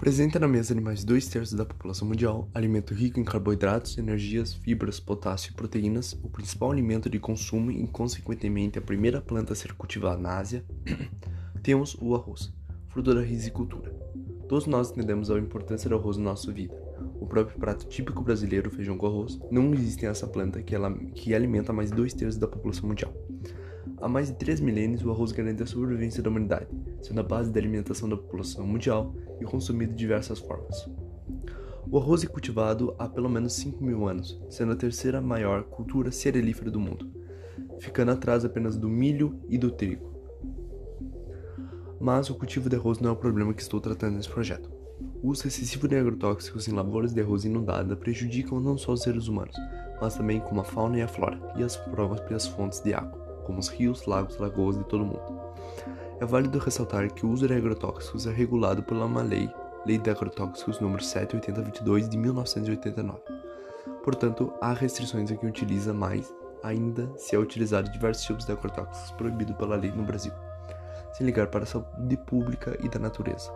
Presente na mesa de mais dois terços da população mundial, alimento rico em carboidratos, energias, fibras, potássio e proteínas, o principal alimento de consumo e, consequentemente, a primeira planta a ser cultivada na Ásia, temos o arroz, fruto da risicultura. Todos nós entendemos a importância do arroz na nossa vida. O próprio prato típico brasileiro, feijão com arroz, não existe essa planta que, ela, que alimenta mais dois terços da população mundial. Há mais de três milênios, o arroz garante a sobrevivência da humanidade, sendo a base da alimentação da população mundial e consumido de diversas formas. O arroz é cultivado há pelo menos 5 mil anos, sendo a terceira maior cultura cerealífera do mundo, ficando atrás apenas do milho e do trigo. Mas o cultivo de arroz não é o problema que estou tratando nesse projeto. O uso excessivo de agrotóxicos em lavouras de arroz inundada prejudicam não só os seres humanos, mas também como a fauna e a flora e as próprias fontes de água como os rios, lagos, lagoas de todo o mundo. É válido ressaltar que o uso de agrotóxicos é regulado pela uma lei, Lei de Agrotóxicos número 78022 de 1989. Portanto, há restrições a quem utiliza mais, ainda se é utilizado diversos tipos de agrotóxicos proibidos pela lei no Brasil, sem ligar para a saúde pública e da natureza.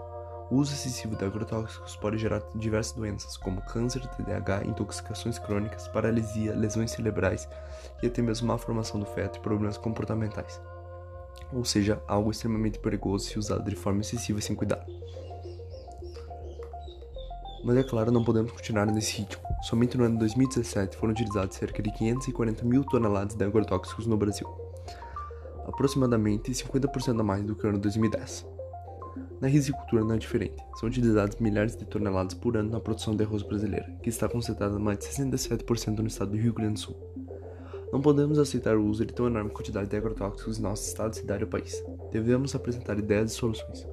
O uso excessivo de agrotóxicos pode gerar diversas doenças, como câncer, TDAH, intoxicações crônicas, paralisia, lesões cerebrais e até mesmo má formação do feto e problemas comportamentais. Ou seja, algo extremamente perigoso se usado de forma excessiva e sem cuidado. Mas é claro, não podemos continuar nesse ritmo. Somente no ano 2017 foram utilizados cerca de 540 mil toneladas de agrotóxicos no Brasil, aproximadamente 50% a mais do que no ano 2010. Na risicultura não é diferente. São utilizados milhares de toneladas por ano na produção de arroz brasileira, que está concentrada mais de 67% no estado do Rio Grande do Sul. Não podemos aceitar o uso de tão enorme quantidade de agrotóxicos em nosso estado, cidade ou país. Devemos apresentar ideias e soluções.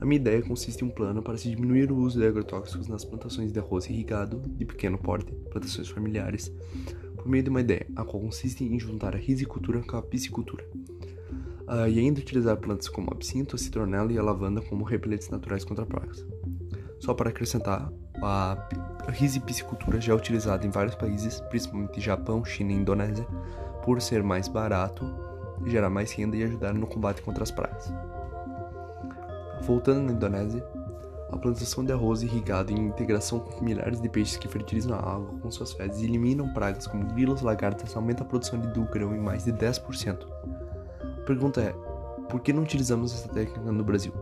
A minha ideia consiste em um plano para se diminuir o uso de agrotóxicos nas plantações de arroz irrigado de pequeno porte, plantações familiares, por meio de uma ideia, a qual consiste em juntar a risicultura com a piscicultura uh, e ainda utilizar plantas como absinto, citronela e a lavanda como repelentes naturais contra pragas. Só para acrescentar, a risipicicultura já é utilizada em vários países, principalmente Japão, China e Indonésia, por ser mais barato, gerar mais renda e ajudar no combate contra as pragas. Voltando na Indonésia, a plantação de arroz irrigado em integração com milhares de peixes que fertilizam a água com suas fezes eliminam pragas como grilos lagartas aumenta a produção de grão em mais de 10%. Pergunta é: por que não utilizamos essa técnica no Brasil?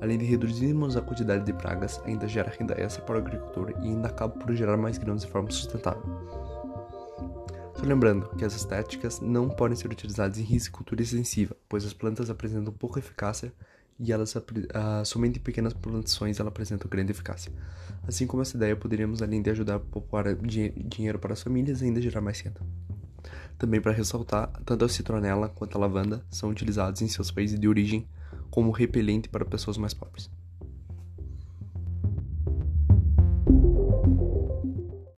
Além de reduzirmos a quantidade de pragas, ainda gera renda extra para o agricultor e ainda acaba por gerar mais grãos de forma sustentável. Só lembrando que essas técnicas não podem ser utilizadas em risicultura extensiva, pois as plantas apresentam pouca eficácia e elas uh, somente em pequenas plantações ela apresentam grande eficácia. Assim como essa ideia, poderíamos além de ajudar a poupar dinheiro para as famílias, ainda gerar mais renda. Também para ressaltar, tanto a citronela quanto a lavanda são utilizados em seus países de origem como repelente para pessoas mais pobres.